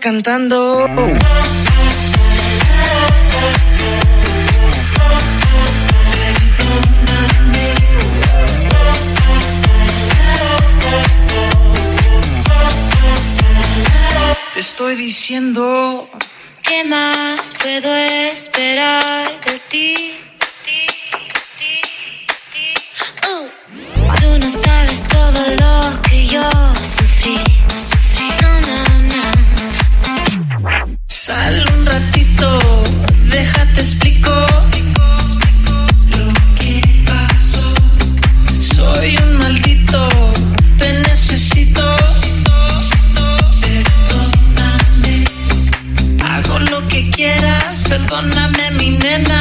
cantando. Te estoy diciendo. ¿Qué más puedo esperar de ti? ti, ti, ti. Oh. Tú no sabes todo lo que yo sufrí. Sal un ratito, déjate explico. Lo que pasó. Soy un maldito, te necesito. Perdóname. Hago lo que quieras, perdóname mi nena.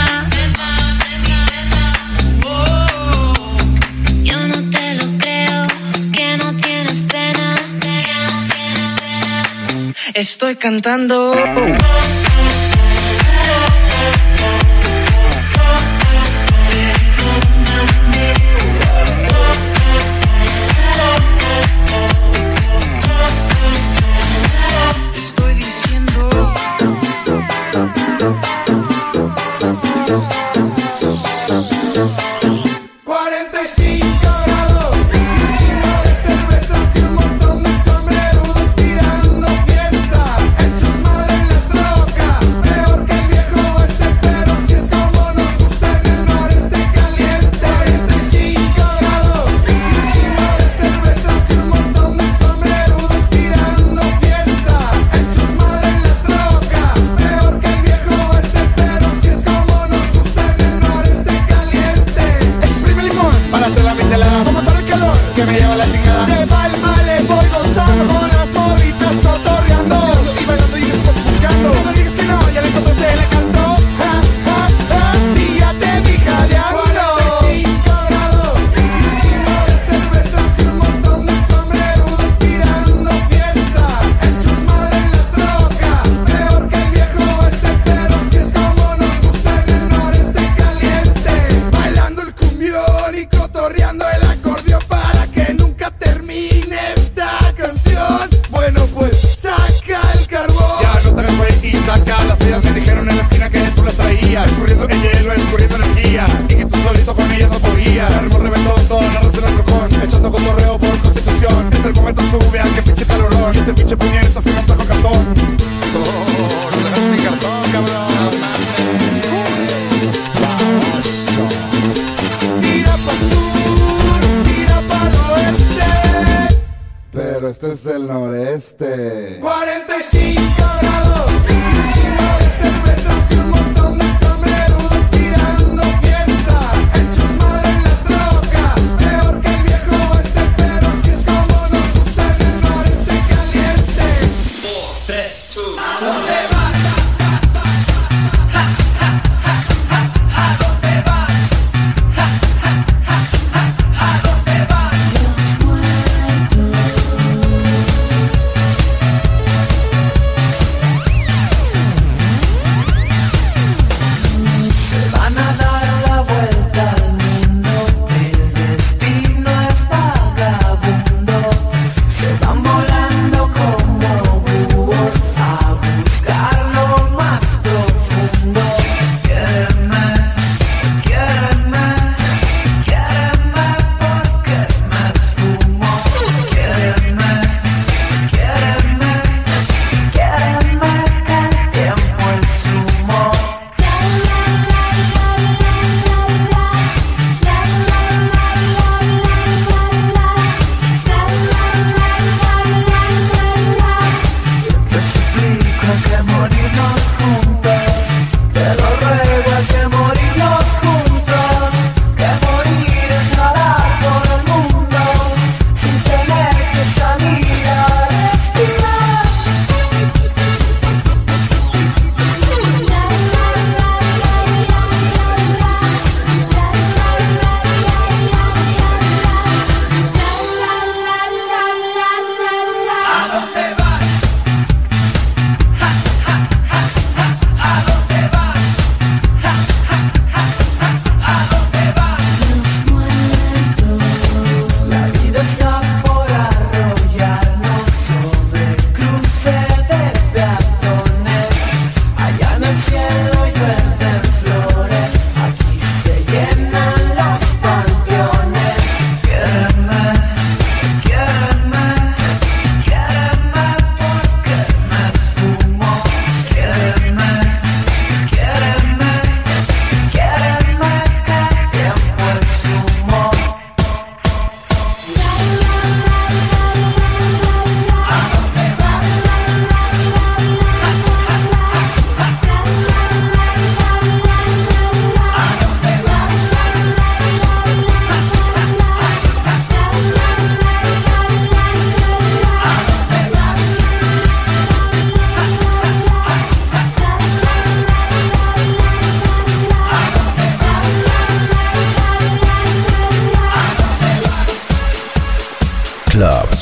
Estoy cantando.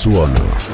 Club Suono.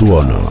Club Suono.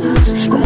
cosas. Como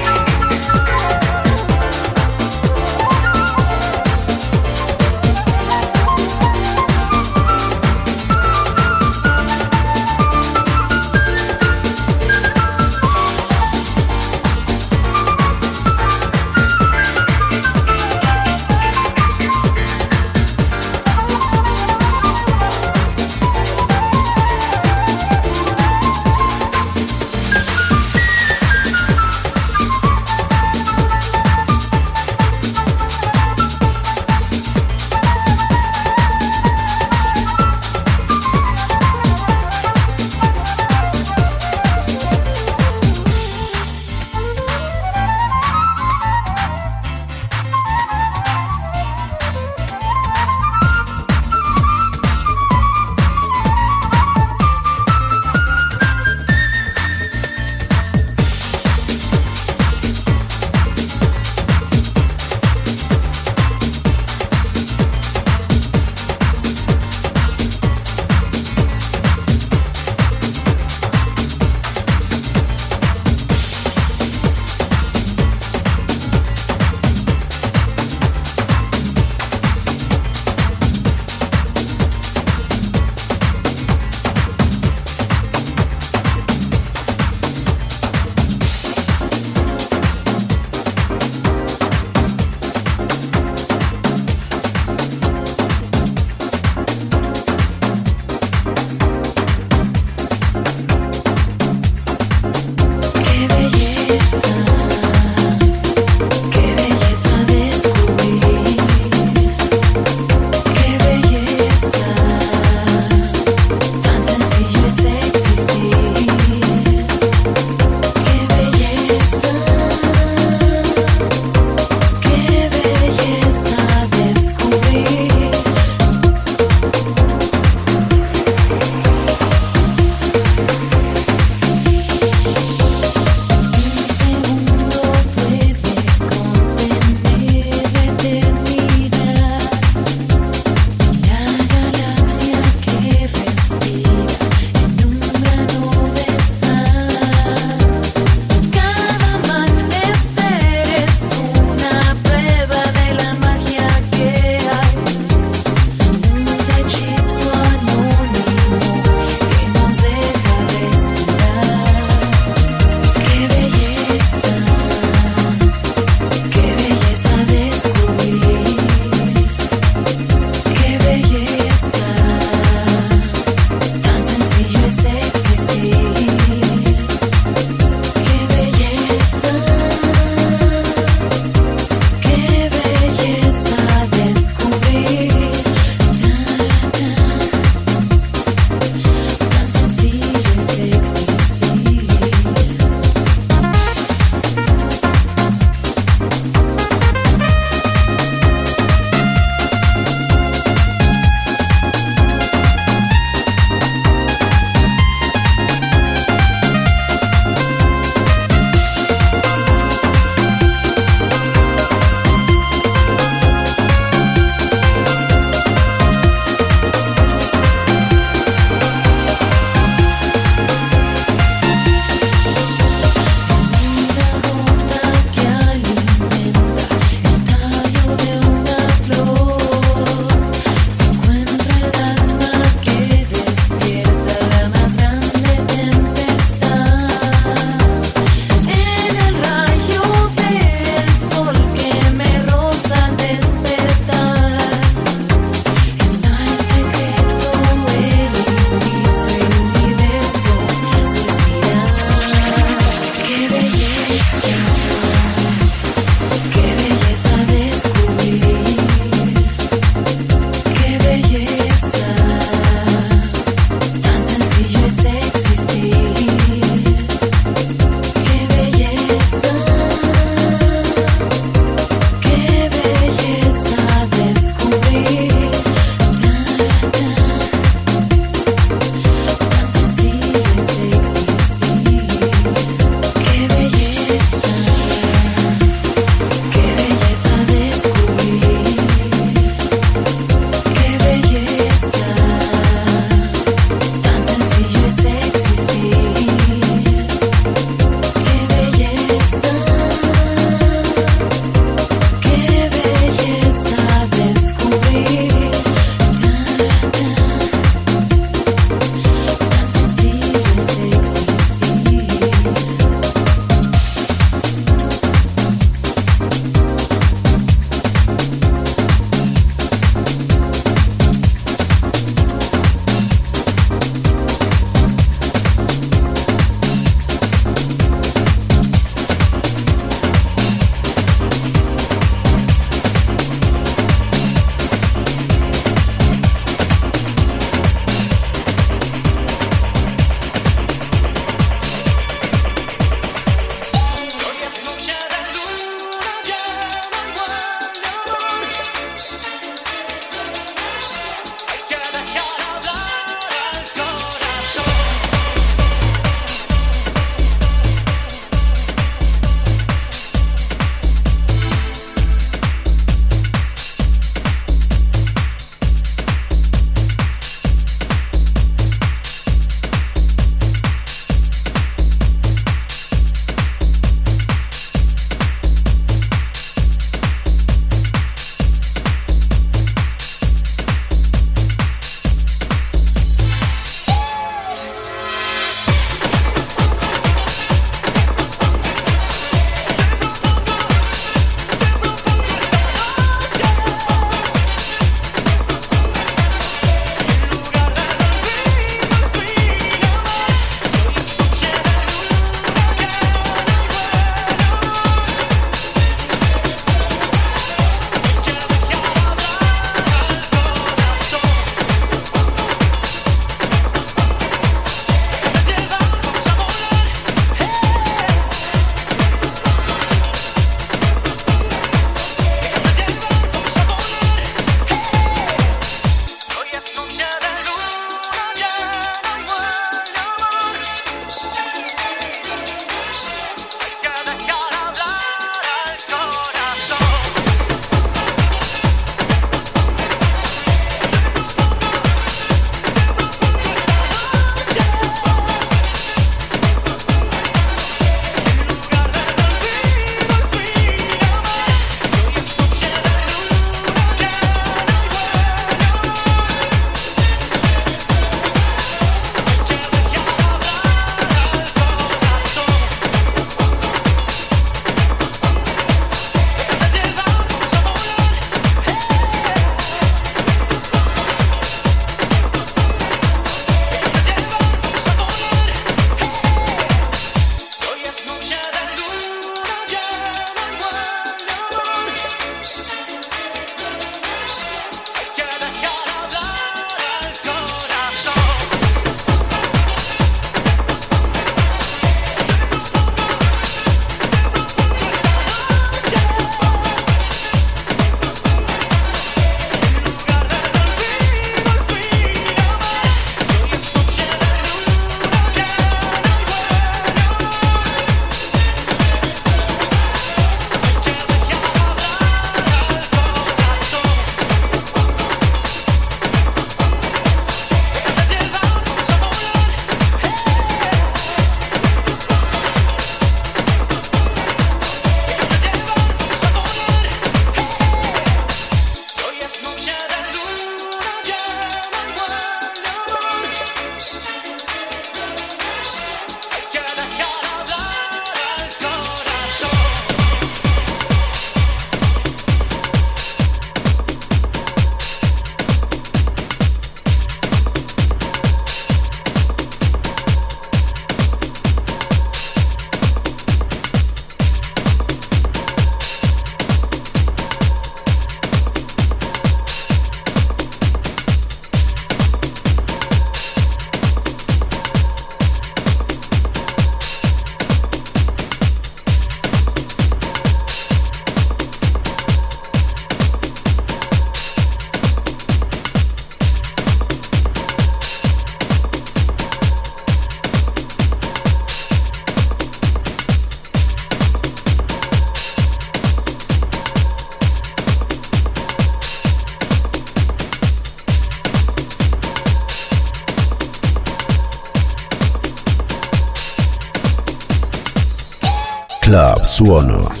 Buono.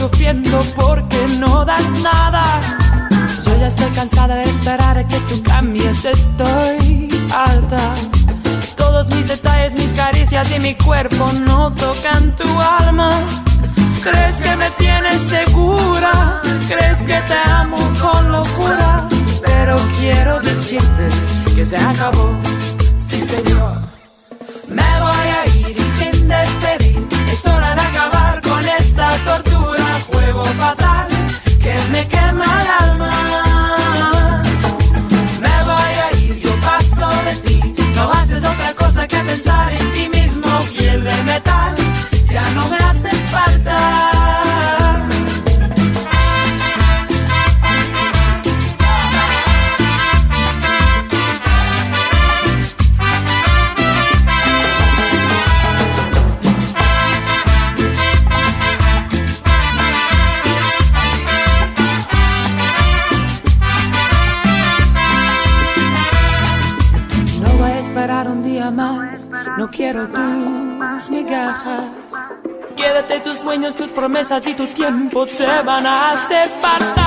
sufriendo porque no das nada. Yo ya estoy cansada de esperar a que tú cambies, estoy alta. Todos mis detalles, mis caricias y mi cuerpo no tocan tu alma. ¿Crees que me tienes segura? ¿Crees que te amo con locura? Pero quiero decirte que se acabó, sí señor. fuerzas y tu tiempo te van a hacer.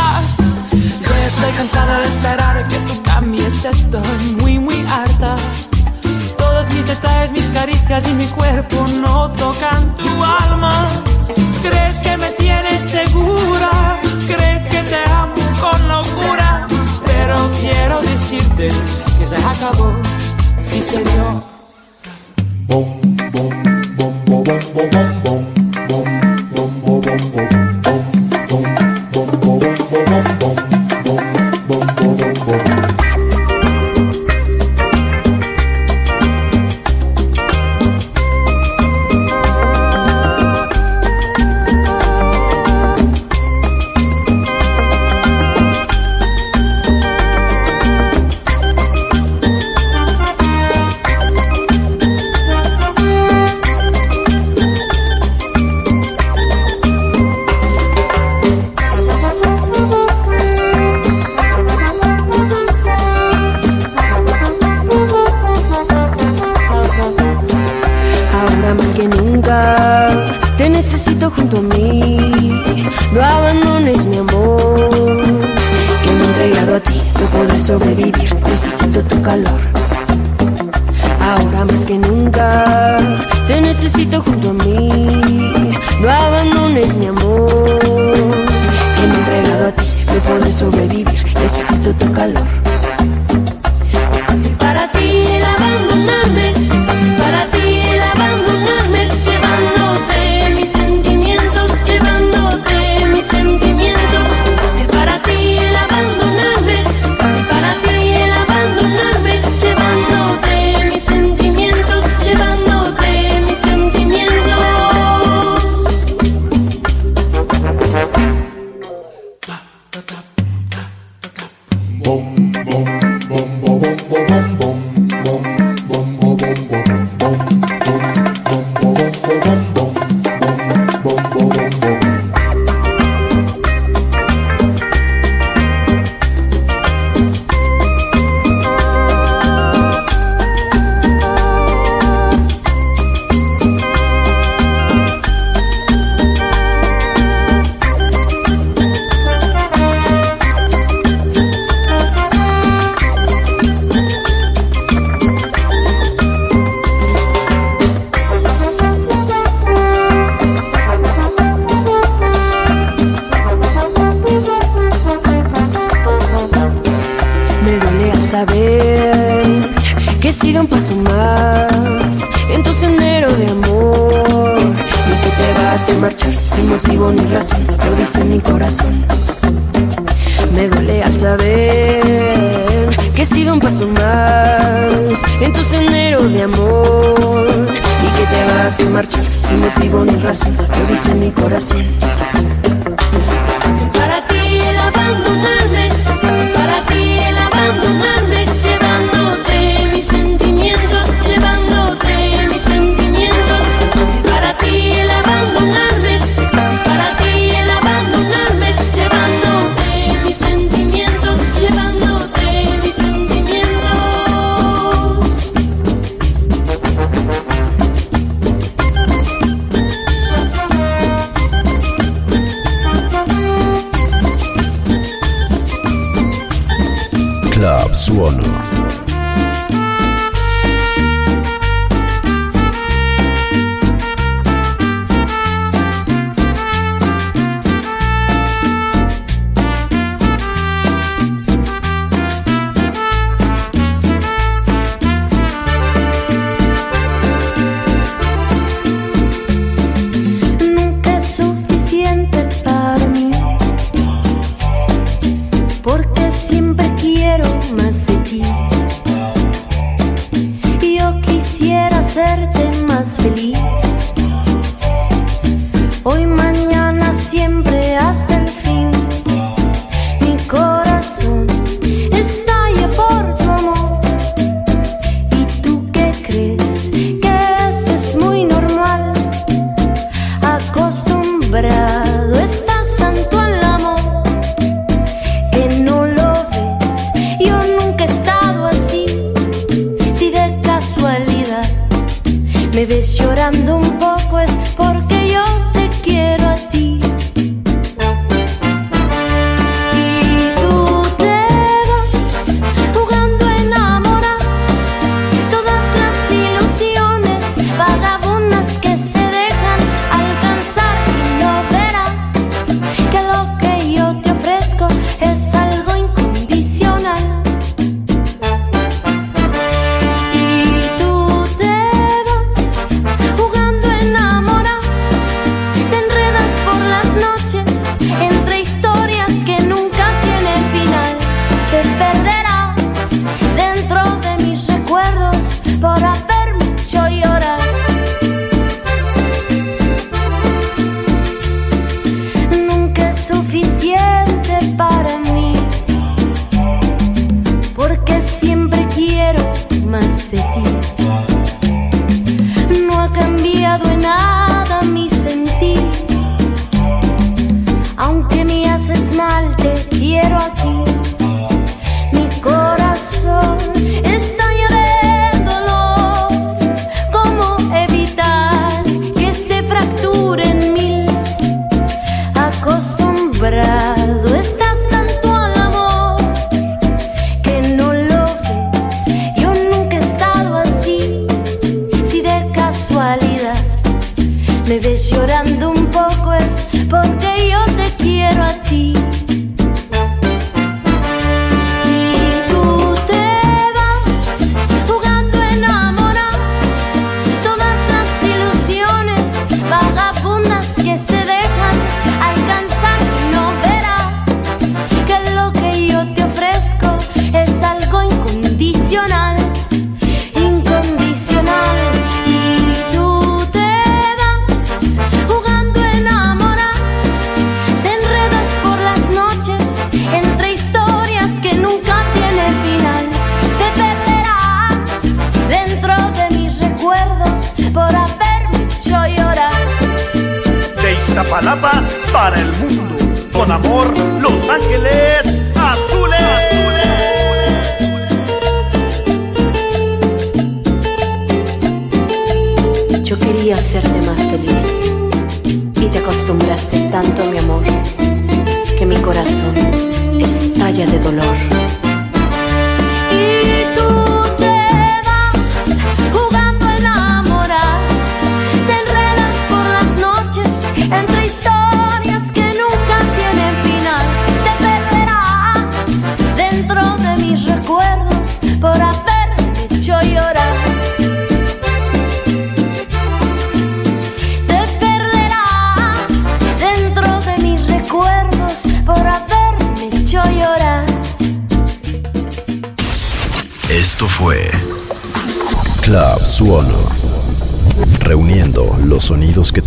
siento tu calor. hace marchar sin motivo ni razón, lo dice mi corazón. Me duele al saber que he sido un paso más en tu sendero de amor y que te vas a marchar sin motivo ni razón, lo dice mi corazón.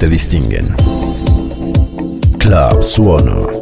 Distinguen. Club Suono.